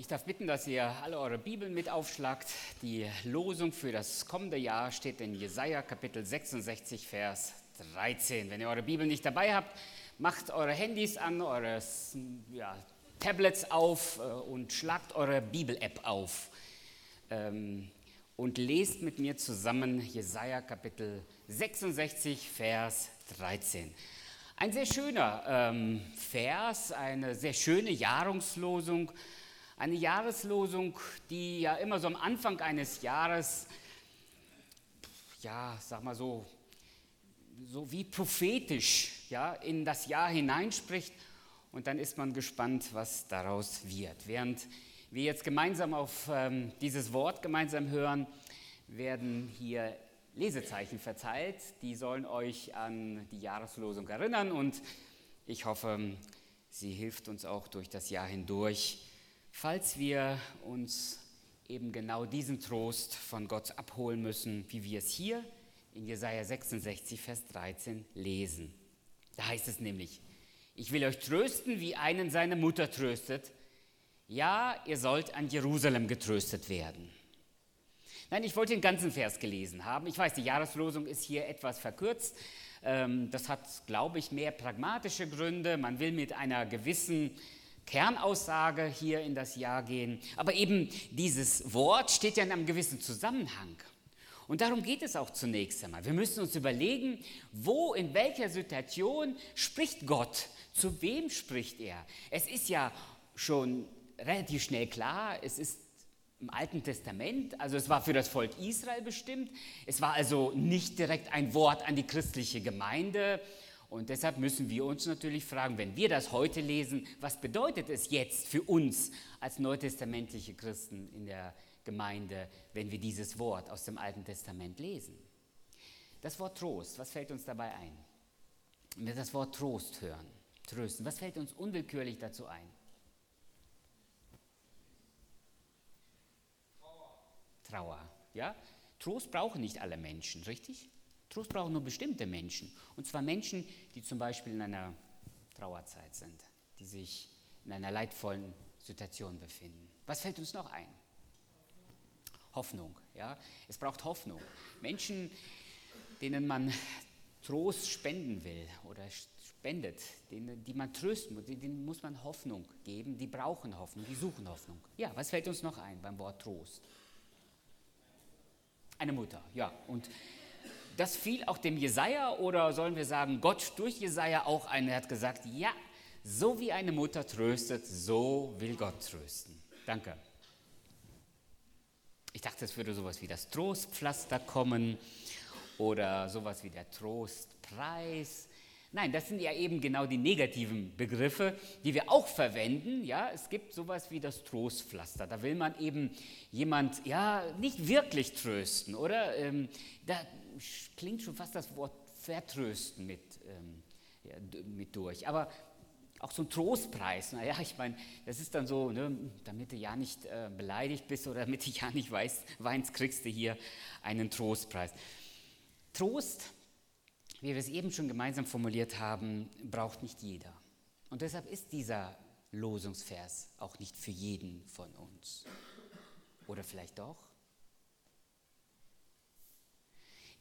Ich darf bitten, dass ihr alle eure Bibeln mit aufschlagt. Die Losung für das kommende Jahr steht in Jesaja Kapitel 66, Vers 13. Wenn ihr eure Bibel nicht dabei habt, macht eure Handys an, eure ja, Tablets auf äh, und schlagt eure Bibel-App auf. Ähm, und lest mit mir zusammen Jesaja Kapitel 66, Vers 13. Ein sehr schöner ähm, Vers, eine sehr schöne Jahrungslosung eine Jahreslosung, die ja immer so am Anfang eines Jahres, ja, sag mal so, so wie prophetisch ja, in das Jahr hineinspricht. Und dann ist man gespannt, was daraus wird. Während wir jetzt gemeinsam auf ähm, dieses Wort gemeinsam hören, werden hier Lesezeichen verteilt. Die sollen euch an die Jahreslosung erinnern und ich hoffe, sie hilft uns auch durch das Jahr hindurch falls wir uns eben genau diesen Trost von Gott abholen müssen, wie wir es hier in Jesaja 66, Vers 13 lesen. Da heißt es nämlich: Ich will euch trösten, wie einen seine Mutter tröstet. Ja, ihr sollt an Jerusalem getröstet werden. Nein, ich wollte den ganzen Vers gelesen haben. Ich weiß, die Jahreslosung ist hier etwas verkürzt. Ähm, das hat, glaube ich, mehr pragmatische Gründe. Man will mit einer gewissen Kernaussage hier in das Jahr gehen. Aber eben dieses Wort steht ja in einem gewissen Zusammenhang. Und darum geht es auch zunächst einmal. Wir müssen uns überlegen, wo, in welcher Situation spricht Gott? Zu wem spricht er? Es ist ja schon relativ schnell klar, es ist im Alten Testament, also es war für das Volk Israel bestimmt. Es war also nicht direkt ein Wort an die christliche Gemeinde, und deshalb müssen wir uns natürlich fragen, wenn wir das heute lesen, was bedeutet es jetzt für uns als neutestamentliche Christen in der Gemeinde, wenn wir dieses Wort aus dem Alten Testament lesen? Das Wort Trost, was fällt uns dabei ein? Wenn wir das Wort Trost hören, trösten, was fällt uns unwillkürlich dazu ein? Trauer. Trauer, ja? Trost brauchen nicht alle Menschen, richtig? Trost brauchen nur bestimmte Menschen. Und zwar Menschen, die zum Beispiel in einer Trauerzeit sind, die sich in einer leidvollen Situation befinden. Was fällt uns noch ein? Hoffnung. Ja? Es braucht Hoffnung. Menschen, denen man Trost spenden will oder spendet, denen, die man trösten muss, denen muss man Hoffnung geben, die brauchen Hoffnung, die suchen Hoffnung. Ja, was fällt uns noch ein beim Wort Trost? Eine Mutter, ja. Und das fiel auch dem Jesaja oder sollen wir sagen, Gott durch Jesaja auch ein. Er hat gesagt: Ja, so wie eine Mutter tröstet, so will Gott trösten. Danke. Ich dachte, es würde sowas wie das Trostpflaster kommen oder sowas wie der Trostpreis. Nein, das sind ja eben genau die negativen Begriffe, die wir auch verwenden. Ja, es gibt sowas wie das Trostpflaster. Da will man eben jemand ja nicht wirklich trösten, oder? Ähm, da, klingt schon fast das Wort vertrösten mit, ähm, ja, mit durch. Aber auch so ein Trostpreis, naja, ich meine, das ist dann so, ne, damit du ja nicht äh, beleidigt bist oder damit du ja nicht weißt, weinst, kriegst du hier einen Trostpreis. Trost, wie wir es eben schon gemeinsam formuliert haben, braucht nicht jeder. Und deshalb ist dieser Losungsvers auch nicht für jeden von uns. Oder vielleicht doch?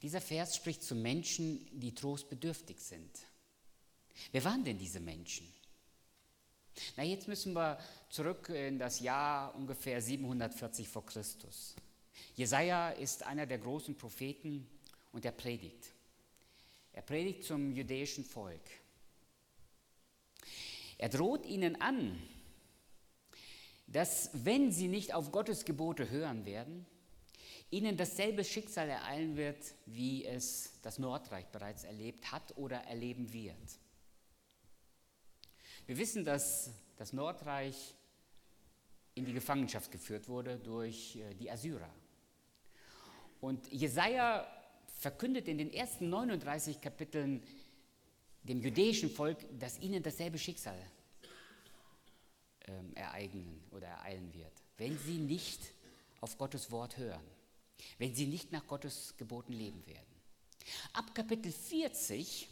Dieser Vers spricht zu Menschen, die trostbedürftig sind. Wer waren denn diese Menschen? Na, jetzt müssen wir zurück in das Jahr ungefähr 740 vor Christus. Jesaja ist einer der großen Propheten und er predigt. Er predigt zum jüdischen Volk. Er droht ihnen an, dass wenn sie nicht auf Gottes Gebote hören werden, ihnen dasselbe Schicksal ereilen wird, wie es das Nordreich bereits erlebt hat oder erleben wird. Wir wissen, dass das Nordreich in die Gefangenschaft geführt wurde durch äh, die Assyrer. Und Jesaja verkündet in den ersten 39 Kapiteln dem jüdischen Volk, dass ihnen dasselbe Schicksal ähm, ereignen oder ereilen wird, wenn sie nicht auf Gottes Wort hören wenn sie nicht nach Gottes Geboten leben werden. Ab Kapitel 40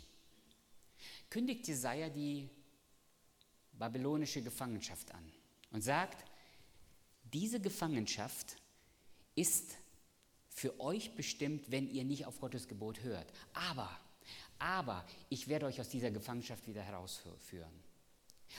kündigt Jesaja die babylonische Gefangenschaft an und sagt: diese Gefangenschaft ist für euch bestimmt, wenn ihr nicht auf Gottes Gebot hört. Aber, aber ich werde euch aus dieser Gefangenschaft wieder herausführen.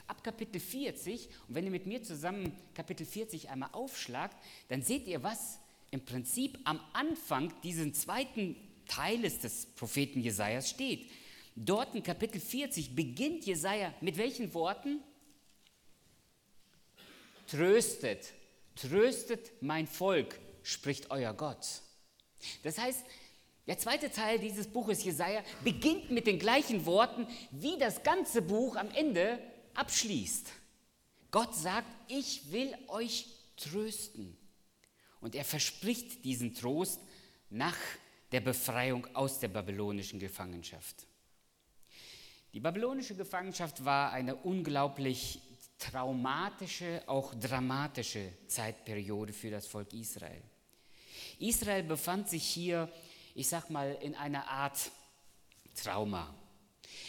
Ab Kapitel 40, und wenn ihr mit mir zusammen Kapitel 40 einmal aufschlagt, dann seht ihr, was im Prinzip am Anfang dieses zweiten Teiles des Propheten Jesajas steht. Dort in Kapitel 40 beginnt Jesaja mit welchen Worten? Tröstet, tröstet mein Volk, spricht euer Gott. Das heißt, der zweite Teil dieses Buches Jesaja beginnt mit den gleichen Worten, wie das ganze Buch am Ende abschließt. Gott sagt, ich will euch trösten. Und er verspricht diesen Trost nach der Befreiung aus der babylonischen Gefangenschaft. Die babylonische Gefangenschaft war eine unglaublich traumatische, auch dramatische Zeitperiode für das Volk Israel. Israel befand sich hier, ich sag mal, in einer Art Trauma.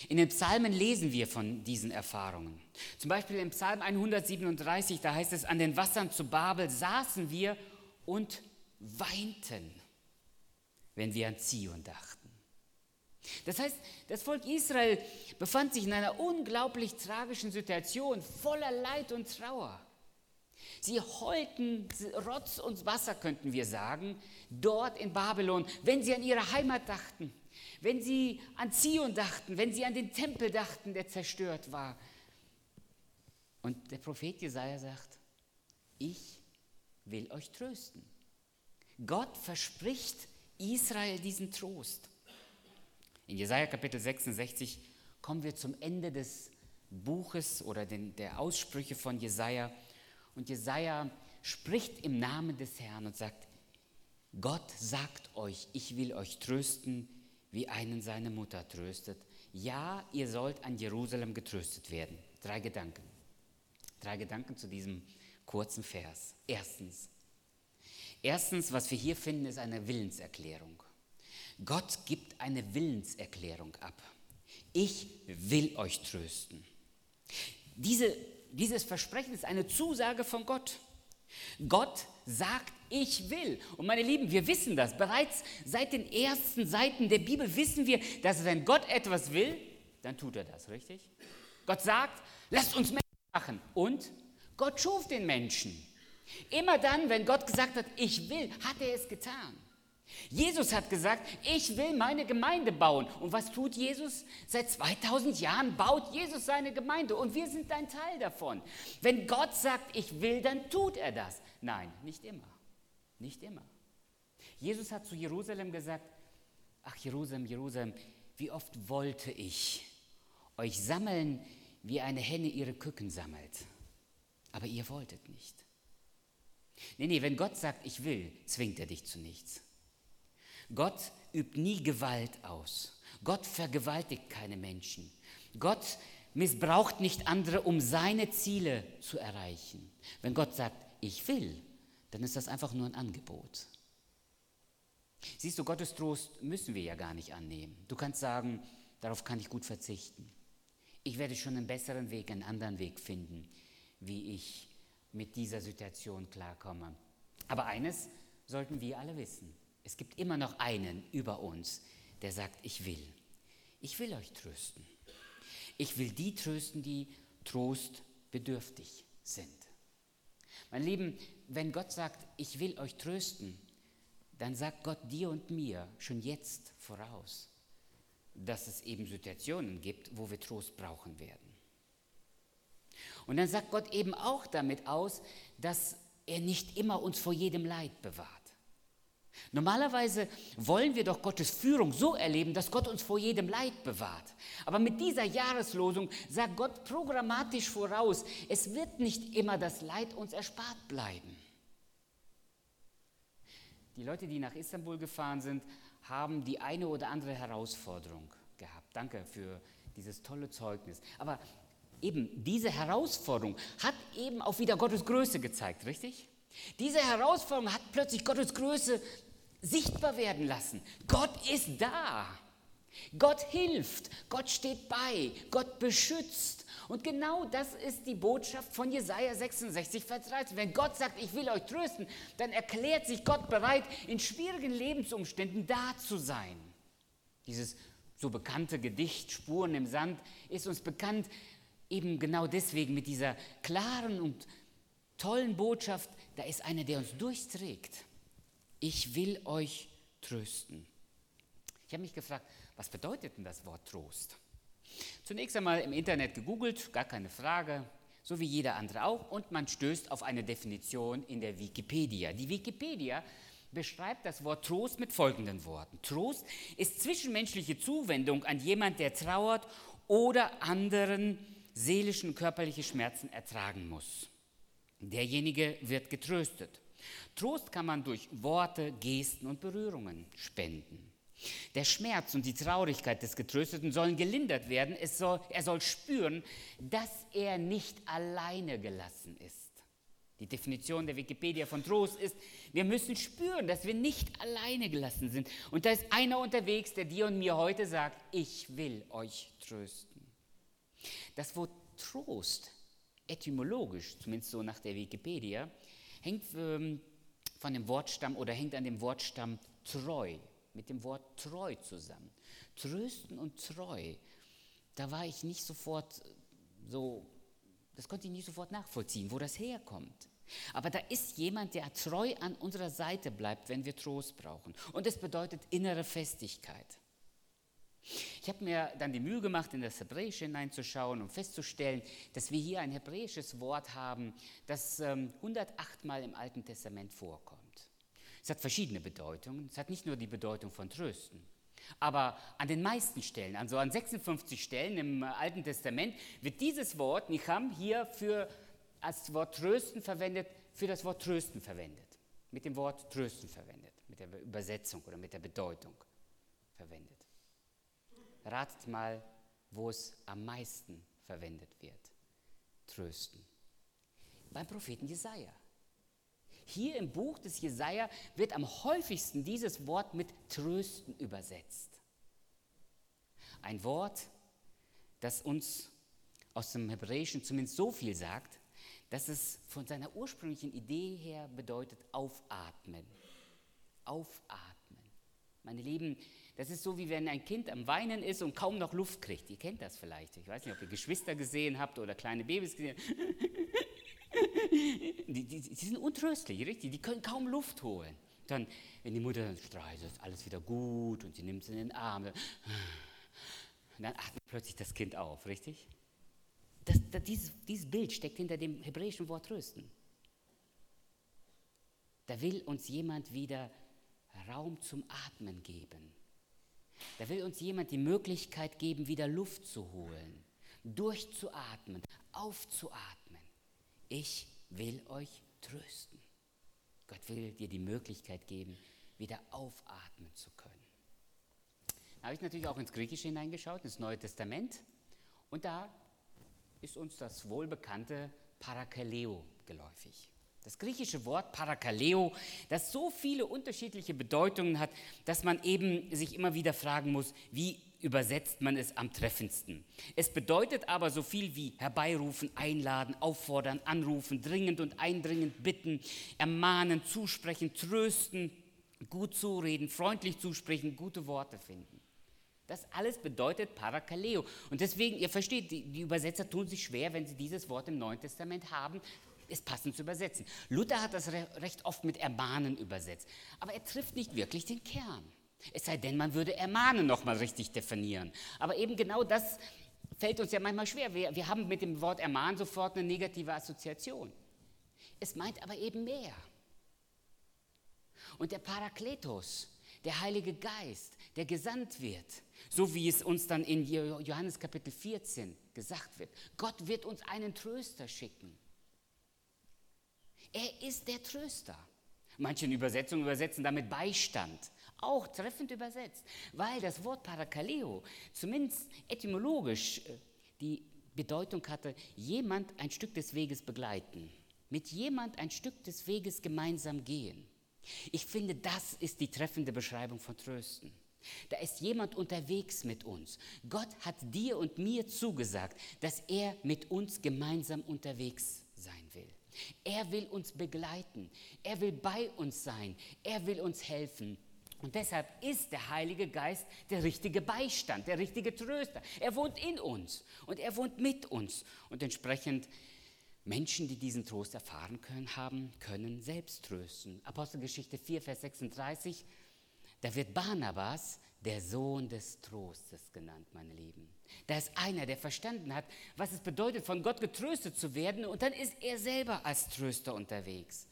In den Psalmen lesen wir von diesen Erfahrungen. Zum Beispiel im Psalm 137, da heißt es, an den Wassern zu Babel saßen wir und weinten, wenn wir an Zion dachten. Das heißt, das Volk Israel befand sich in einer unglaublich tragischen Situation, voller Leid und Trauer. Sie heulten Rotz und Wasser, könnten wir sagen, dort in Babylon, wenn sie an ihre Heimat dachten, wenn sie an Zion dachten, wenn sie an den Tempel dachten, der zerstört war. Und der Prophet Jesaja sagt: Ich will euch trösten. Gott verspricht Israel diesen Trost. In Jesaja Kapitel 66 kommen wir zum Ende des Buches oder den, der Aussprüche von Jesaja. Und Jesaja spricht im Namen des Herrn und sagt: Gott sagt euch, ich will euch trösten, wie einen seine Mutter tröstet. Ja, ihr sollt an Jerusalem getröstet werden. Drei Gedanken. Drei Gedanken zu diesem kurzen Vers. Erstens, erstens, was wir hier finden, ist eine Willenserklärung. Gott gibt eine Willenserklärung ab. Ich will euch trösten. Diese, dieses Versprechen ist eine Zusage von Gott. Gott sagt, ich will. Und meine Lieben, wir wissen das. Bereits seit den ersten Seiten der Bibel wissen wir, dass wenn Gott etwas will, dann tut er das, richtig? Gott sagt, lasst uns Menschen machen. Und Gott schuf den Menschen. Immer dann, wenn Gott gesagt hat, ich will, hat er es getan. Jesus hat gesagt, ich will meine Gemeinde bauen. Und was tut Jesus? Seit 2000 Jahren baut Jesus seine Gemeinde und wir sind ein Teil davon. Wenn Gott sagt, ich will, dann tut er das. Nein, nicht immer. Nicht immer. Jesus hat zu Jerusalem gesagt, ach Jerusalem, Jerusalem, wie oft wollte ich euch sammeln, wie eine Henne ihre Küken sammelt aber ihr wolltet nicht. Nee, nee, wenn Gott sagt, ich will, zwingt er dich zu nichts. Gott übt nie Gewalt aus. Gott vergewaltigt keine Menschen. Gott missbraucht nicht andere, um seine Ziele zu erreichen. Wenn Gott sagt, ich will, dann ist das einfach nur ein Angebot. Siehst du, Gottes Trost müssen wir ja gar nicht annehmen. Du kannst sagen, darauf kann ich gut verzichten. Ich werde schon einen besseren Weg, einen anderen Weg finden wie ich mit dieser Situation klarkomme. Aber eines sollten wir alle wissen. Es gibt immer noch einen über uns, der sagt, ich will. Ich will euch trösten. Ich will die trösten, die trostbedürftig sind. Mein Lieben, wenn Gott sagt, ich will euch trösten, dann sagt Gott dir und mir schon jetzt voraus, dass es eben Situationen gibt, wo wir Trost brauchen werden. Und dann sagt Gott eben auch damit aus, dass er nicht immer uns vor jedem Leid bewahrt. Normalerweise wollen wir doch Gottes Führung so erleben, dass Gott uns vor jedem Leid bewahrt. Aber mit dieser Jahreslosung sagt Gott programmatisch voraus, es wird nicht immer das Leid uns erspart bleiben. Die Leute, die nach Istanbul gefahren sind, haben die eine oder andere Herausforderung gehabt. Danke für dieses tolle Zeugnis. Aber eben diese Herausforderung hat eben auch wieder Gottes Größe gezeigt, richtig? Diese Herausforderung hat plötzlich Gottes Größe sichtbar werden lassen. Gott ist da. Gott hilft, Gott steht bei, Gott beschützt. Und genau das ist die Botschaft von Jesaja 66, Vers 13. Wenn Gott sagt, ich will euch trösten, dann erklärt sich Gott bereit, in schwierigen Lebensumständen da zu sein. Dieses so bekannte Gedicht Spuren im Sand ist uns bekannt, eben genau deswegen mit dieser klaren und tollen Botschaft, da ist einer, der uns durchträgt. Ich will euch trösten. Ich habe mich gefragt, was bedeutet denn das Wort Trost? Zunächst einmal im Internet gegoogelt, gar keine Frage, so wie jeder andere auch, und man stößt auf eine Definition in der Wikipedia. Die Wikipedia beschreibt das Wort Trost mit folgenden Worten. Trost ist zwischenmenschliche Zuwendung an jemand, der trauert oder anderen seelischen und körperliche Schmerzen ertragen muss. Derjenige wird getröstet. Trost kann man durch Worte, Gesten und Berührungen spenden. Der Schmerz und die Traurigkeit des Getrösteten sollen gelindert werden. Soll, er soll spüren, dass er nicht alleine gelassen ist. Die Definition der Wikipedia von Trost ist, wir müssen spüren, dass wir nicht alleine gelassen sind. Und da ist einer unterwegs, der dir und mir heute sagt, ich will euch trösten. Das Wort Trost, etymologisch, zumindest so nach der Wikipedia, hängt ähm, von dem Wortstamm oder hängt an dem Wortstamm treu mit dem Wort treu zusammen. Trösten und treu, da war ich nicht sofort so, das konnte ich nicht sofort nachvollziehen, wo das herkommt. Aber da ist jemand, der treu an unserer Seite bleibt, wenn wir Trost brauchen. Und es bedeutet innere Festigkeit. Ich habe mir dann die Mühe gemacht, in das Hebräische hineinzuschauen und festzustellen, dass wir hier ein hebräisches Wort haben, das 108 ähm, Mal im Alten Testament vorkommt. Es hat verschiedene Bedeutungen. Es hat nicht nur die Bedeutung von Trösten. Aber an den meisten Stellen, also an 56 Stellen im Alten Testament, wird dieses Wort, Nicham, hier für, als Wort Trösten verwendet, für das Wort Trösten verwendet. Mit dem Wort Trösten verwendet, mit der Übersetzung oder mit der Bedeutung verwendet. Ratet mal, wo es am meisten verwendet wird. Trösten. Beim Propheten Jesaja. Hier im Buch des Jesaja wird am häufigsten dieses Wort mit trösten übersetzt. Ein Wort, das uns aus dem Hebräischen zumindest so viel sagt, dass es von seiner ursprünglichen Idee her bedeutet aufatmen. Aufatmen. Meine Lieben, das ist so, wie wenn ein Kind am Weinen ist und kaum noch Luft kriegt. Ihr kennt das vielleicht. Ich weiß nicht, ob ihr Geschwister gesehen habt oder kleine Babys gesehen die, die, die, sind untröstlich, richtig? Die können kaum Luft holen. Dann, wenn die Mutter dann streicht, ist alles wieder gut und sie nimmt es in den Arm. Und dann atmet plötzlich das Kind auf, richtig? Das, das, dieses, dieses Bild steckt hinter dem hebräischen Wort trösten. Da will uns jemand wieder Raum zum Atmen geben. Da will uns jemand die Möglichkeit geben, wieder Luft zu holen, durchzuatmen, aufzuatmen. Ich will euch trösten. Gott will dir die Möglichkeit geben, wieder aufatmen zu können. Da habe ich natürlich auch ins Griechische hineingeschaut, ins Neue Testament. Und da ist uns das wohlbekannte Parakaleo geläufig. Das griechische Wort Parakaleo, das so viele unterschiedliche Bedeutungen hat, dass man eben sich immer wieder fragen muss, wie übersetzt man es am treffendsten. Es bedeutet aber so viel wie herbeirufen, einladen, auffordern, anrufen, dringend und eindringend bitten, ermahnen, zusprechen, trösten, gut zureden, freundlich zusprechen, gute Worte finden. Das alles bedeutet Parakaleo. Und deswegen, ihr versteht, die, die Übersetzer tun sich schwer, wenn sie dieses Wort im Neuen Testament haben, es passend zu übersetzen. Luther hat das recht oft mit ermahnen übersetzt. Aber er trifft nicht wirklich den Kern. Es sei denn, man würde ermahnen nochmal richtig definieren. Aber eben genau das fällt uns ja manchmal schwer. Wir, wir haben mit dem Wort ermahnen sofort eine negative Assoziation. Es meint aber eben mehr. Und der Parakletos, der Heilige Geist, der gesandt wird, so wie es uns dann in Johannes Kapitel 14 gesagt wird. Gott wird uns einen Tröster schicken. Er ist der Tröster. Manche Übersetzungen übersetzen damit Beistand auch treffend übersetzt, weil das Wort Parakaleo zumindest etymologisch äh, die Bedeutung hatte, jemand ein Stück des Weges begleiten, mit jemand ein Stück des Weges gemeinsam gehen. Ich finde, das ist die treffende Beschreibung von Trösten. Da ist jemand unterwegs mit uns. Gott hat dir und mir zugesagt, dass er mit uns gemeinsam unterwegs sein will. Er will uns begleiten. Er will bei uns sein. Er will uns helfen. Und deshalb ist der Heilige Geist der richtige Beistand, der richtige Tröster. Er wohnt in uns und er wohnt mit uns. Und entsprechend Menschen, die diesen Trost erfahren können, haben, können selbst trösten. Apostelgeschichte 4, Vers 36, da wird Barnabas der Sohn des Trostes genannt, meine Lieben. Da ist einer, der verstanden hat, was es bedeutet, von Gott getröstet zu werden und dann ist er selber als Tröster unterwegs.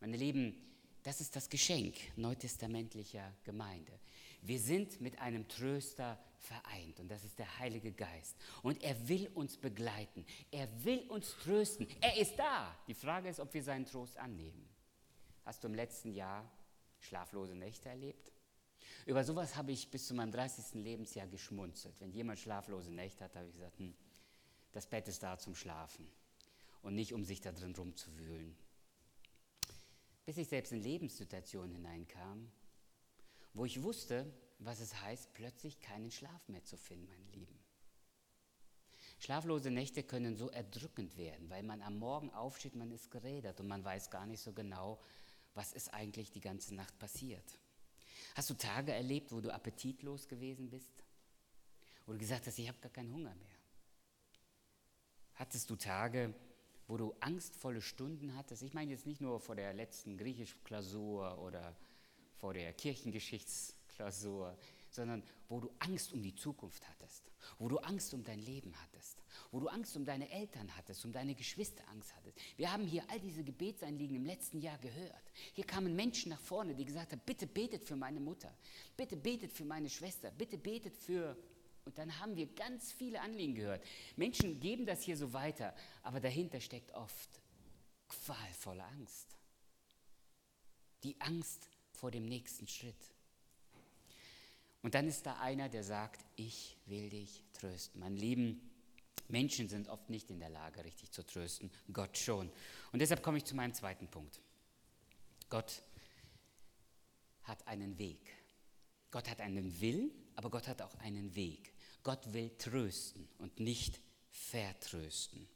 Meine Lieben, das ist das Geschenk neutestamentlicher Gemeinde. Wir sind mit einem Tröster vereint und das ist der Heilige Geist. Und er will uns begleiten, er will uns trösten, er ist da. Die Frage ist, ob wir seinen Trost annehmen. Hast du im letzten Jahr schlaflose Nächte erlebt? Über sowas habe ich bis zu meinem 30. Lebensjahr geschmunzelt. Wenn jemand schlaflose Nächte hat, habe ich gesagt, hm, das Bett ist da zum Schlafen und nicht um sich da drin rumzuwühlen. Bis ich selbst in Lebenssituationen hineinkam, wo ich wusste, was es heißt, plötzlich keinen Schlaf mehr zu finden, meine Lieben. Schlaflose Nächte können so erdrückend werden, weil man am Morgen aufsteht, man ist gerädert und man weiß gar nicht so genau, was ist eigentlich die ganze Nacht passiert. Hast du Tage erlebt, wo du appetitlos gewesen bist? Wo du gesagt hast, ich habe gar keinen Hunger mehr? Hattest du Tage, wo du angstvolle Stunden hattest? Ich meine jetzt nicht nur vor der letzten Griechisch-Klausur oder vor der Kirchengeschichtsklausur, sondern wo du Angst um die Zukunft hattest, wo du Angst um dein Leben hattest, wo du Angst um deine Eltern hattest, um deine Geschwister Angst hattest. Wir haben hier all diese Gebetseinliegen im letzten Jahr gehört. Hier kamen Menschen nach vorne, die gesagt haben, bitte betet für meine Mutter, bitte betet für meine Schwester, bitte betet für... Und dann haben wir ganz viele Anliegen gehört. Menschen geben das hier so weiter, aber dahinter steckt oft qualvolle Angst. Die Angst vor dem nächsten Schritt. Und dann ist da einer, der sagt, ich will dich trösten. Mein Lieben, Menschen sind oft nicht in der Lage, richtig zu trösten, Gott schon. Und deshalb komme ich zu meinem zweiten Punkt. Gott hat einen Weg. Gott hat einen Will, aber Gott hat auch einen Weg. Gott will trösten und nicht vertrösten.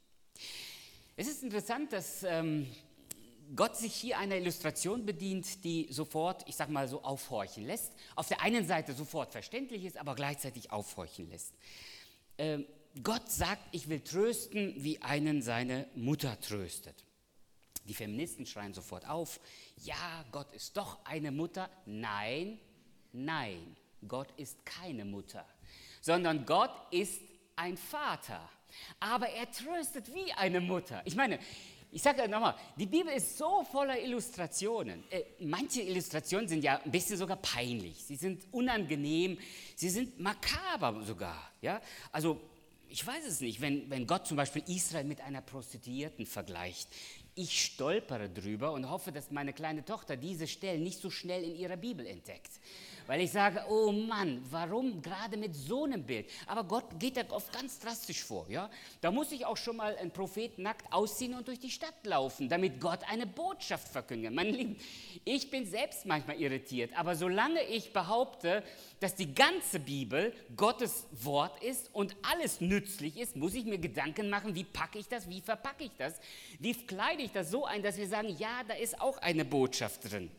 Es ist interessant, dass ähm, Gott sich hier einer Illustration bedient, die sofort, ich sag mal so, aufhorchen lässt. Auf der einen Seite sofort verständlich ist, aber gleichzeitig aufhorchen lässt. Ähm, Gott sagt, ich will trösten, wie einen seine Mutter tröstet. Die Feministen schreien sofort auf, ja, Gott ist doch eine Mutter. Nein, nein, Gott ist keine Mutter, sondern Gott ist ein Vater. Aber er tröstet wie eine Mutter. Ich meine, ich sage nochmal, die Bibel ist so voller Illustrationen. Äh, manche Illustrationen sind ja ein bisschen sogar peinlich. Sie sind unangenehm, sie sind makaber sogar. Ja? Also ich weiß es nicht, wenn, wenn Gott zum Beispiel Israel mit einer Prostituierten vergleicht. Ich stolpere drüber und hoffe, dass meine kleine Tochter diese Stellen nicht so schnell in ihrer Bibel entdeckt weil ich sage, oh Mann, warum gerade mit so einem Bild? Aber Gott geht da oft ganz drastisch vor. Ja? Da muss ich auch schon mal ein Prophet nackt ausziehen und durch die Stadt laufen, damit Gott eine Botschaft verkündet. Mein Lieben, ich bin selbst manchmal irritiert, aber solange ich behaupte, dass die ganze Bibel Gottes Wort ist und alles nützlich ist, muss ich mir Gedanken machen, wie packe ich das, wie verpacke ich das, wie kleide ich das so ein, dass wir sagen, ja, da ist auch eine Botschaft drin.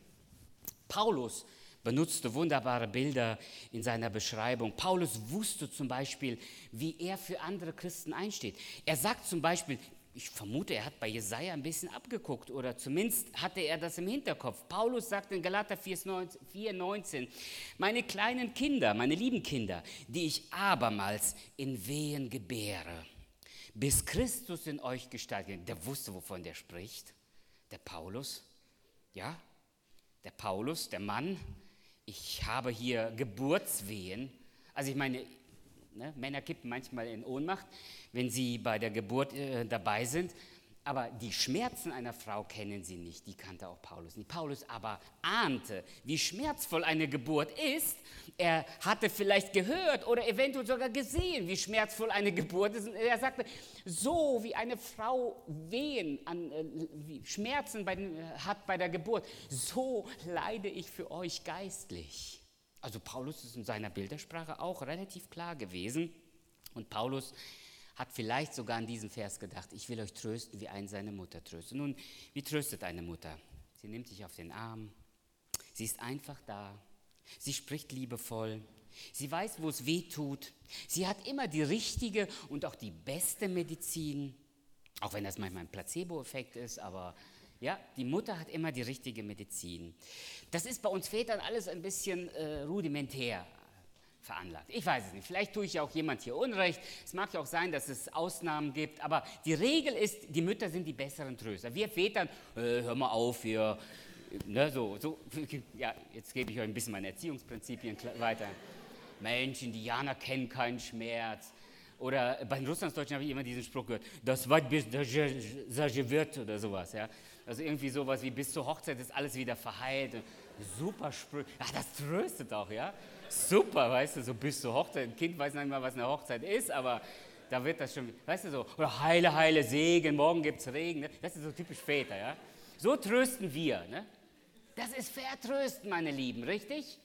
Paulus benutzte wunderbare Bilder in seiner Beschreibung. Paulus wusste zum Beispiel, wie er für andere Christen einsteht. Er sagt zum Beispiel, ich vermute, er hat bei Jesaja ein bisschen abgeguckt oder zumindest hatte er das im Hinterkopf. Paulus sagt in Galater 4,19: Meine kleinen Kinder, meine lieben Kinder, die ich abermals in Wehen gebäre, bis Christus in euch gestaltet. Der wusste, wovon der spricht. Der Paulus, ja, der Paulus, der Mann, ich habe hier Geburtswehen. Also ich meine, ne, Männer kippen manchmal in Ohnmacht, wenn sie bei der Geburt äh, dabei sind. Aber die Schmerzen einer Frau kennen sie nicht, die kannte auch Paulus nicht. Paulus aber ahnte, wie schmerzvoll eine Geburt ist. Er hatte vielleicht gehört oder eventuell sogar gesehen, wie schmerzvoll eine Geburt ist. Und er sagte, so wie eine Frau Wehen, an, äh, Schmerzen bei, hat bei der Geburt, so leide ich für euch geistlich. Also Paulus ist in seiner Bildersprache auch relativ klar gewesen. Und Paulus hat vielleicht sogar an diesen Vers gedacht, ich will euch trösten, wie ein seine Mutter tröstet. Nun, wie tröstet eine Mutter? Sie nimmt dich auf den Arm, sie ist einfach da, sie spricht liebevoll, sie weiß, wo es weh tut, sie hat immer die richtige und auch die beste Medizin, auch wenn das manchmal ein Placebo-Effekt ist, aber ja, die Mutter hat immer die richtige Medizin. Das ist bei uns Vätern alles ein bisschen äh, rudimentär veranlagt. Ich weiß es nicht. Vielleicht tue ich ja auch jemand hier Unrecht. Es mag ja auch sein, dass es Ausnahmen gibt. Aber die Regel ist, die Mütter sind die besseren Tröster. Wir Vätern, äh, hör mal auf, wir, ne, so, so, ja, jetzt gebe ich euch ein bisschen meine Erziehungsprinzipien weiter. Mensch, Indianer kennen keinen Schmerz. Oder bei den Russlandsdeutschen habe ich immer diesen Spruch gehört, das wird bis wird oder sowas. Ja? Also irgendwie sowas wie bis zur Hochzeit ist alles wieder verheilt. Super Sprüche. Ach, das tröstet auch, ja? Super, weißt du, so bis zur Hochzeit. Ein Kind weiß nicht mal, was eine Hochzeit ist, aber da wird das schon, weißt du so, oder heile, heile Segen, morgen gibt es Regen. Ne? Das ist so typisch Väter, ja? So trösten wir, ne? Das ist Vertrösten, meine Lieben, richtig?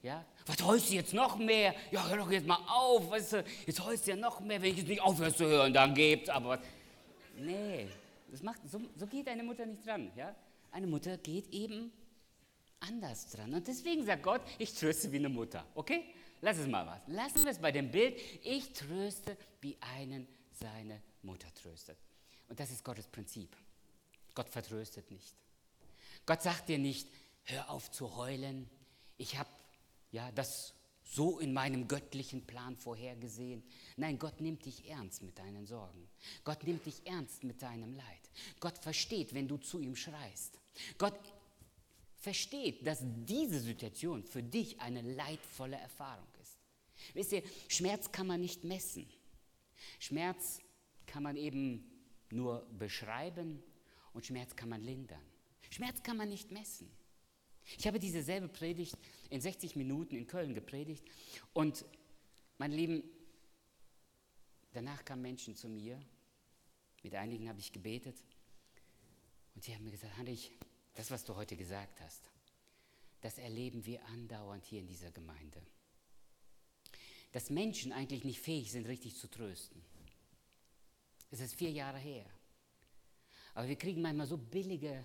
Ja? Was heulst du jetzt noch mehr? Ja, hör doch jetzt mal auf, weißt du, jetzt heulst du ja noch mehr, wenn ich jetzt nicht aufhörst zu hören, dann gibt's, aber was. Nee, das macht, so, so geht eine Mutter nicht dran, ja? Eine Mutter geht eben anders dran. Und deswegen sagt Gott, ich tröste wie eine Mutter. Okay? Lass es mal was. Lassen wir es bei dem Bild. Ich tröste, wie einen seine Mutter tröstet. Und das ist Gottes Prinzip. Gott vertröstet nicht. Gott sagt dir nicht, hör auf zu heulen. Ich habe ja, das so in meinem göttlichen Plan vorhergesehen. Nein, Gott nimmt dich ernst mit deinen Sorgen. Gott nimmt dich ernst mit deinem Leid. Gott versteht, wenn du zu ihm schreist. Gott versteht, dass diese Situation für dich eine leidvolle Erfahrung ist. Wisst ihr, Schmerz kann man nicht messen. Schmerz kann man eben nur beschreiben und Schmerz kann man lindern. Schmerz kann man nicht messen. Ich habe diese selbe Predigt in 60 Minuten in Köln gepredigt und meine Lieben, danach kamen Menschen zu mir, mit einigen habe ich gebetet und sie haben mir gesagt, Heinrich, das, was du heute gesagt hast, das erleben wir andauernd hier in dieser Gemeinde. Dass Menschen eigentlich nicht fähig sind, richtig zu trösten. Es ist vier Jahre her. Aber wir kriegen manchmal so billige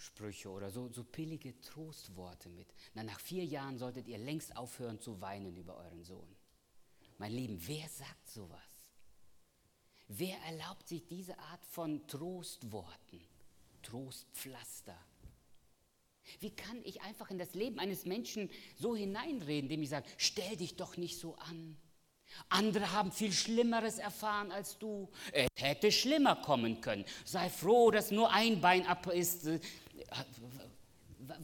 Zusprüche oder so, so billige Trostworte mit. Na, nach vier Jahren solltet ihr längst aufhören zu weinen über euren Sohn. Mein Lieben, wer sagt sowas? Wer erlaubt sich diese Art von Trostworten? Trostpflaster. Wie kann ich einfach in das Leben eines Menschen so hineinreden, dem ich sage, stell dich doch nicht so an. Andere haben viel Schlimmeres erfahren als du. Es hätte schlimmer kommen können. Sei froh, dass nur ein Bein ab ist.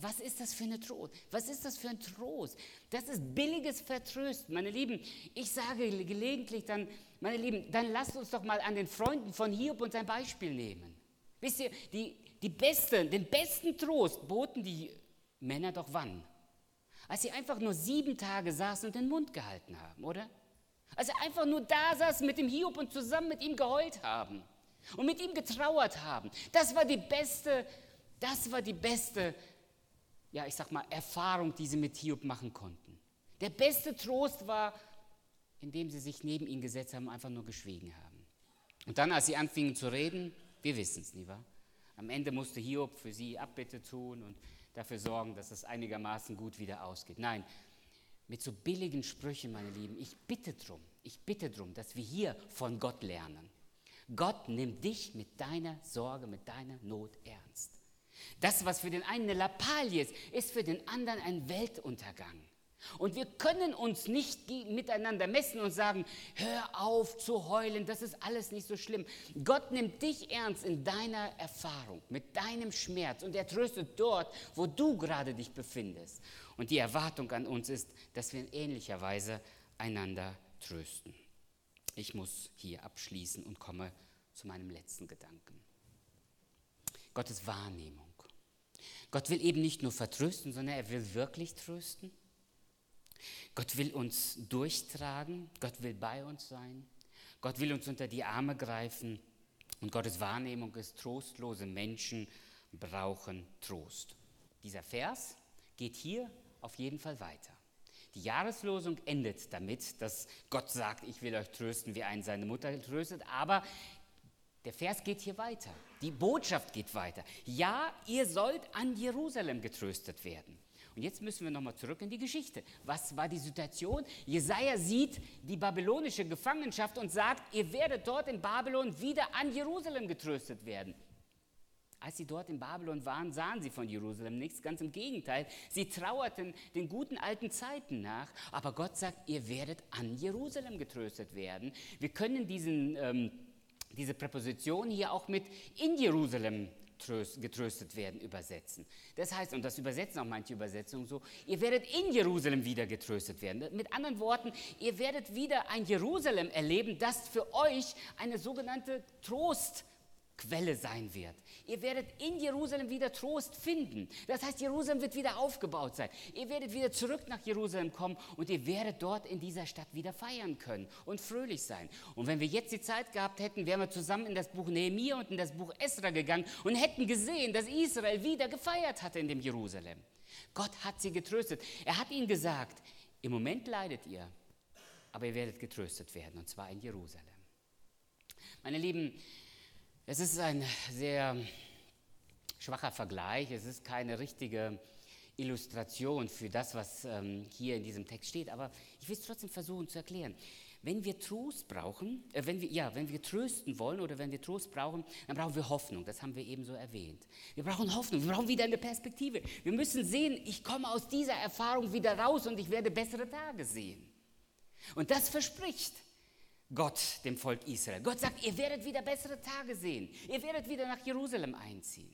Was ist das für eine Trost? Was ist das für ein Trost? Das ist billiges Vertrösten. Meine Lieben, ich sage gelegentlich dann, meine Lieben, dann lasst uns doch mal an den Freunden von Hiob und sein Beispiel nehmen. Wisst ihr, die, die beste, den besten Trost boten die Männer doch wann? Als sie einfach nur sieben Tage saßen und den Mund gehalten haben, oder? Als sie einfach nur da saßen mit dem Hiob und zusammen mit ihm geheult haben und mit ihm getrauert haben. Das war die beste, das war die beste, ja, ich sag mal, Erfahrung, die sie mit Hiob machen konnten. Der beste Trost war, indem sie sich neben ihn gesetzt haben einfach nur geschwiegen haben. Und dann, als sie anfingen zu reden, wir wissen es, nie wahr? Am Ende musste Hiob für sie Abbitte tun und dafür sorgen, dass es einigermaßen gut wieder ausgeht. Nein, mit so billigen Sprüchen, meine Lieben, ich bitte drum, ich bitte drum, dass wir hier von Gott lernen. Gott nimmt dich mit deiner Sorge, mit deiner Not ernst. Das, was für den einen eine Lappalie ist, ist für den anderen ein Weltuntergang. Und wir können uns nicht miteinander messen und sagen, hör auf zu heulen, das ist alles nicht so schlimm. Gott nimmt dich ernst in deiner Erfahrung, mit deinem Schmerz und er tröstet dort, wo du gerade dich befindest. Und die Erwartung an uns ist, dass wir in ähnlicher Weise einander trösten. Ich muss hier abschließen und komme zu meinem letzten Gedanken. Gottes Wahrnehmung. Gott will eben nicht nur vertrösten, sondern er will wirklich trösten. Gott will uns durchtragen, Gott will bei uns sein, Gott will uns unter die Arme greifen und Gottes Wahrnehmung ist, trostlose Menschen brauchen Trost. Dieser Vers geht hier auf jeden Fall weiter. Die Jahreslosung endet damit, dass Gott sagt, ich will euch trösten, wie einen seine Mutter tröstet, aber der Vers geht hier weiter. Die Botschaft geht weiter. Ja, ihr sollt an Jerusalem getröstet werden. Und jetzt müssen wir nochmal zurück in die Geschichte. Was war die Situation? Jesaja sieht die babylonische Gefangenschaft und sagt, ihr werdet dort in Babylon wieder an Jerusalem getröstet werden. Als sie dort in Babylon waren, sahen sie von Jerusalem nichts, ganz im Gegenteil. Sie trauerten den guten alten Zeiten nach, aber Gott sagt, ihr werdet an Jerusalem getröstet werden. Wir können diesen, ähm, diese Präposition hier auch mit in Jerusalem getröstet werden übersetzen. Das heißt, und das übersetzen auch manche Übersetzungen so, ihr werdet in Jerusalem wieder getröstet werden. Mit anderen Worten, ihr werdet wieder ein Jerusalem erleben, das für euch eine sogenannte Trost Quelle sein wird. Ihr werdet in Jerusalem wieder Trost finden. Das heißt, Jerusalem wird wieder aufgebaut sein. Ihr werdet wieder zurück nach Jerusalem kommen und ihr werdet dort in dieser Stadt wieder feiern können und fröhlich sein. Und wenn wir jetzt die Zeit gehabt hätten, wären wir zusammen in das Buch Nehemiah und in das Buch Esra gegangen und hätten gesehen, dass Israel wieder gefeiert hatte in dem Jerusalem. Gott hat sie getröstet. Er hat ihnen gesagt, im Moment leidet ihr, aber ihr werdet getröstet werden, und zwar in Jerusalem. Meine Lieben, es ist ein sehr schwacher Vergleich, es ist keine richtige Illustration für das, was ähm, hier in diesem Text steht, aber ich will es trotzdem versuchen zu erklären. Wenn wir Trost brauchen, äh, wenn wir, ja, wenn wir trösten wollen oder wenn wir Trost brauchen, dann brauchen wir Hoffnung. Das haben wir eben so erwähnt. Wir brauchen Hoffnung, wir brauchen wieder eine Perspektive. Wir müssen sehen, ich komme aus dieser Erfahrung wieder raus und ich werde bessere Tage sehen. Und das verspricht Gott dem Volk Israel. Gott sagt, ihr werdet wieder bessere Tage sehen. Ihr werdet wieder nach Jerusalem einziehen.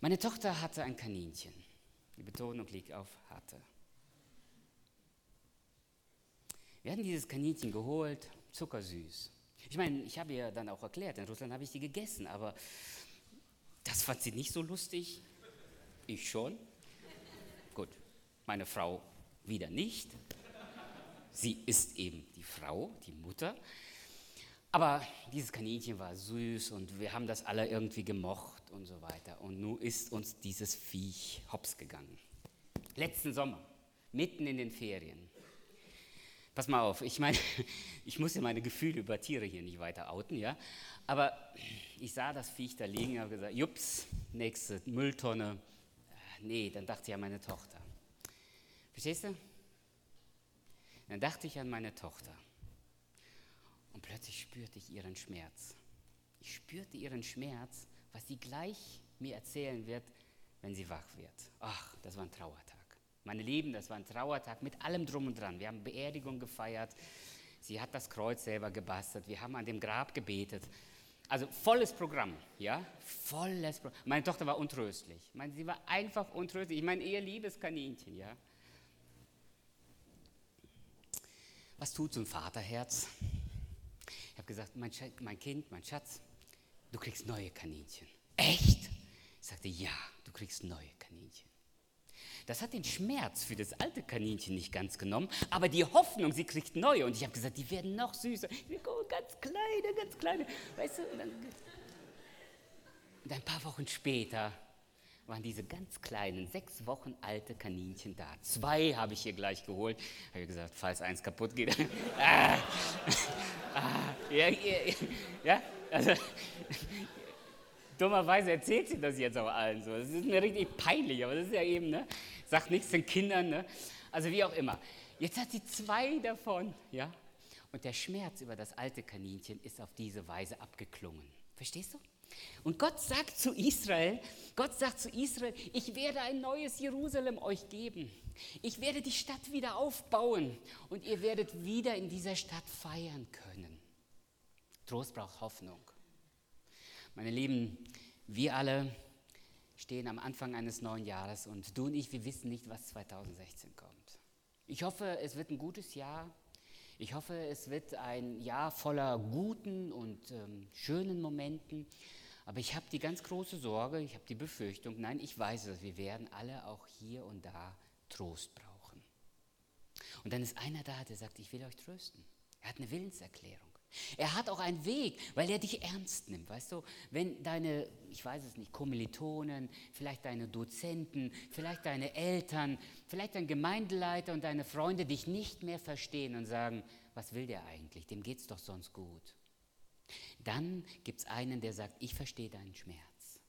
Meine Tochter hatte ein Kaninchen. Die Betonung liegt auf hatte. Wir hatten dieses Kaninchen geholt, zuckersüß. Ich meine, ich habe ihr dann auch erklärt, in Russland habe ich die gegessen, aber das fand sie nicht so lustig. Ich schon. Gut, meine Frau wieder nicht. Sie ist eben die Frau, die Mutter. Aber dieses Kaninchen war süß und wir haben das alle irgendwie gemocht und so weiter. Und nun ist uns dieses Viech hops gegangen. Letzten Sommer, mitten in den Ferien. Pass mal auf, ich meine, ich muss ja meine Gefühle über Tiere hier nicht weiter outen, ja. Aber ich sah das Viech da liegen und habe gesagt, jups, nächste Mülltonne. Nee, dann dachte ich an meine Tochter. Verstehst du? Dann dachte ich an meine Tochter. Und plötzlich spürte ich ihren Schmerz. Ich spürte ihren Schmerz, was sie gleich mir erzählen wird, wenn sie wach wird. Ach, das war ein Trauertag. Meine Lieben, das war ein Trauertag mit allem drum und dran. Wir haben Beerdigung gefeiert. Sie hat das Kreuz selber gebastelt. Wir haben an dem Grab gebetet. Also volles Programm, ja? Volles Programm. Meine Tochter war untröstlich. Ich meine, sie war einfach untröstlich. Ich meine, ihr liebes Kaninchen, ja? Was tut so ein Vaterherz? Ich habe gesagt, mein, mein, Kind, mein Schatz, du kriegst neue Kaninchen. Echt? Ich sagte, ja, du kriegst neue Kaninchen. Das hat den Schmerz für das alte Kaninchen nicht ganz genommen, aber die Hoffnung, sie kriegt neue. Und ich habe gesagt, die werden noch süßer. Ganz kleine, ganz kleine. Weißt du, und, dann, und ein paar Wochen später waren diese ganz kleinen, sechs Wochen alte Kaninchen da. Zwei habe ich hier gleich geholt. Habe ich gesagt, falls eins kaputt geht. ah, ah, ja, ja, also, dummerweise erzählt sie das jetzt auch allen so. Das ist mir richtig peinlich, aber das ist ja eben, ne? Sagt nichts den Kindern, ne? Also wie auch immer. Jetzt hat sie zwei davon, ja? Und der Schmerz über das alte Kaninchen ist auf diese Weise abgeklungen. Verstehst du? Und Gott sagt zu Israel, Gott sagt zu Israel, ich werde ein neues Jerusalem euch geben. Ich werde die Stadt wieder aufbauen und ihr werdet wieder in dieser Stadt feiern können. Trost braucht Hoffnung. Meine Lieben, wir alle stehen am Anfang eines neuen Jahres und du und ich, wir wissen nicht, was 2016 kommt. Ich hoffe, es wird ein gutes Jahr. Ich hoffe, es wird ein Jahr voller guten und ähm, schönen Momenten. Aber ich habe die ganz große Sorge, ich habe die Befürchtung, nein, ich weiß es, wir werden alle auch hier und da Trost brauchen. Und dann ist einer da, der sagt, ich will euch trösten. Er hat eine Willenserklärung. Er hat auch einen Weg, weil er dich ernst nimmt. Weißt du, wenn deine, ich weiß es nicht, Kommilitonen, vielleicht deine Dozenten, vielleicht deine Eltern, vielleicht dein Gemeindeleiter und deine Freunde dich nicht mehr verstehen und sagen, was will der eigentlich? Dem geht es doch sonst gut. Dann gibt es einen, der sagt, ich verstehe deinen Schmerz.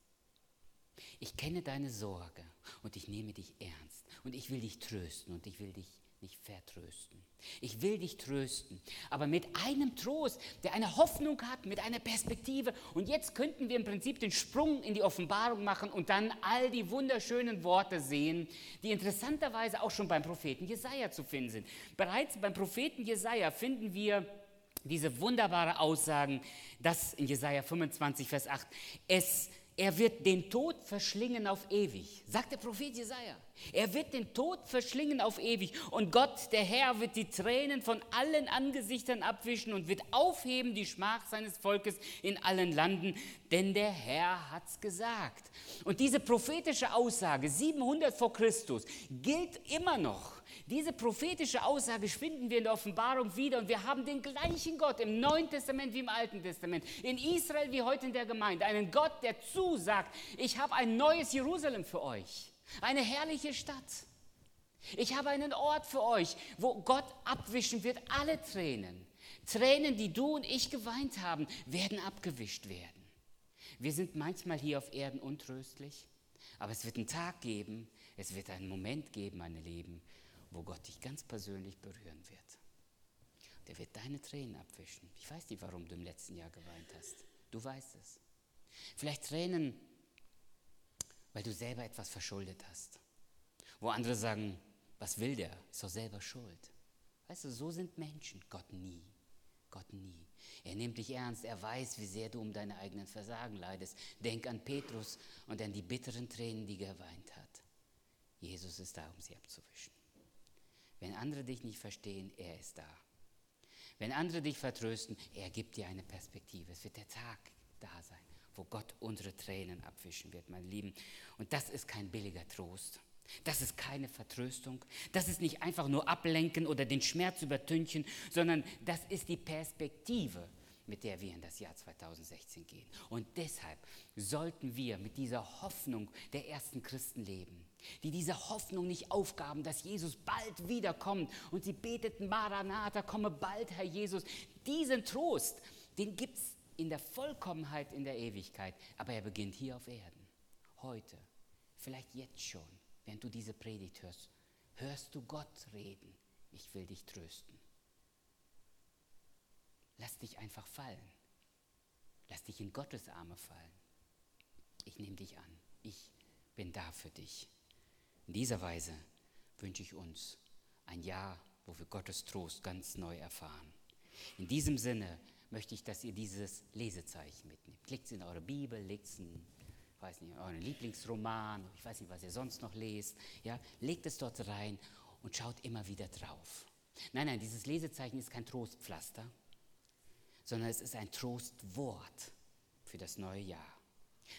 Ich kenne deine Sorge und ich nehme dich ernst und ich will dich trösten und ich will dich nicht vertrösten. Ich will dich trösten, aber mit einem Trost, der eine Hoffnung hat, mit einer Perspektive. Und jetzt könnten wir im Prinzip den Sprung in die Offenbarung machen und dann all die wunderschönen Worte sehen, die interessanterweise auch schon beim Propheten Jesaja zu finden sind. Bereits beim Propheten Jesaja finden wir diese wunderbare Aussagen, dass in Jesaja 25, Vers 8, es er wird den Tod verschlingen auf ewig, sagt der Prophet Jesaja. Er wird den Tod verschlingen auf ewig. Und Gott, der Herr, wird die Tränen von allen Angesichtern abwischen und wird aufheben die Schmach seines Volkes in allen Landen, denn der Herr hat's gesagt. Und diese prophetische Aussage, 700 vor Christus, gilt immer noch. Diese prophetische Aussage finden wir in der Offenbarung wieder und wir haben den gleichen Gott im Neuen Testament wie im Alten Testament, in Israel wie heute in der Gemeinde, einen Gott, der zusagt, ich habe ein neues Jerusalem für euch, eine herrliche Stadt. Ich habe einen Ort für euch, wo Gott abwischen wird alle Tränen. Tränen, die du und ich geweint haben, werden abgewischt werden. Wir sind manchmal hier auf Erden untröstlich, aber es wird einen Tag geben, es wird einen Moment geben, meine Lieben, wo Gott dich ganz persönlich berühren wird. Der wird deine Tränen abwischen. Ich weiß nicht, warum du im letzten Jahr geweint hast. Du weißt es. Vielleicht Tränen, weil du selber etwas verschuldet hast. Wo andere sagen, was will der? Ist doch selber schuld. Weißt du, so sind Menschen. Gott nie. Gott nie. Er nimmt dich ernst. Er weiß, wie sehr du um deine eigenen Versagen leidest. Denk an Petrus und an die bitteren Tränen, die er geweint hat. Jesus ist da, um sie abzuwischen. Wenn andere dich nicht verstehen, er ist da. Wenn andere dich vertrösten, er gibt dir eine Perspektive. Es wird der Tag da sein, wo Gott unsere Tränen abwischen wird, meine Lieben. Und das ist kein billiger Trost. Das ist keine Vertröstung. Das ist nicht einfach nur ablenken oder den Schmerz übertünchen, sondern das ist die Perspektive, mit der wir in das Jahr 2016 gehen. Und deshalb sollten wir mit dieser Hoffnung der ersten Christen leben, die diese Hoffnung nicht aufgaben, dass Jesus bald wiederkommt. Und sie beteten, Maranatha, komme bald, Herr Jesus. Diesen Trost, den gibt es in der Vollkommenheit in der Ewigkeit, aber er beginnt hier auf Erden, heute, vielleicht jetzt schon, während du diese Predigt hörst. Hörst du Gott reden? Ich will dich trösten. Lass dich einfach fallen. Lass dich in Gottes Arme fallen. Ich nehme dich an. Ich bin da für dich. In dieser Weise wünsche ich uns ein Jahr, wo wir Gottes Trost ganz neu erfahren. In diesem Sinne möchte ich, dass ihr dieses Lesezeichen mitnehmt. Legt es in eure Bibel, legt es in, weiß nicht, euren Lieblingsroman, ich weiß nicht, was ihr sonst noch lest. Ja, legt es dort rein und schaut immer wieder drauf. Nein, nein, dieses Lesezeichen ist kein Trostpflaster sondern es ist ein Trostwort für das neue Jahr.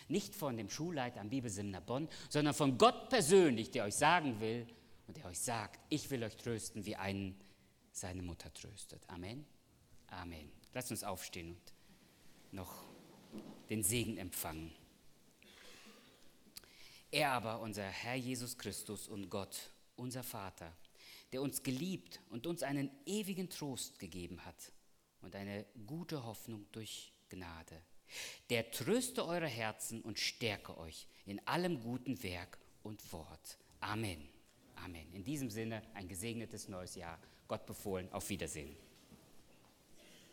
Nicht von dem Schulleiter am Bibelseminar Bonn, sondern von Gott persönlich, der euch sagen will und der euch sagt, ich will euch trösten, wie einen seine Mutter tröstet. Amen. Amen. Lasst uns aufstehen und noch den Segen empfangen. Er aber, unser Herr Jesus Christus und Gott, unser Vater, der uns geliebt und uns einen ewigen Trost gegeben hat, und eine gute Hoffnung durch Gnade. Der tröste eure Herzen und stärke euch in allem guten Werk und Wort. Amen. Amen. In diesem Sinne ein gesegnetes neues Jahr. Gott befohlen. Auf Wiedersehen.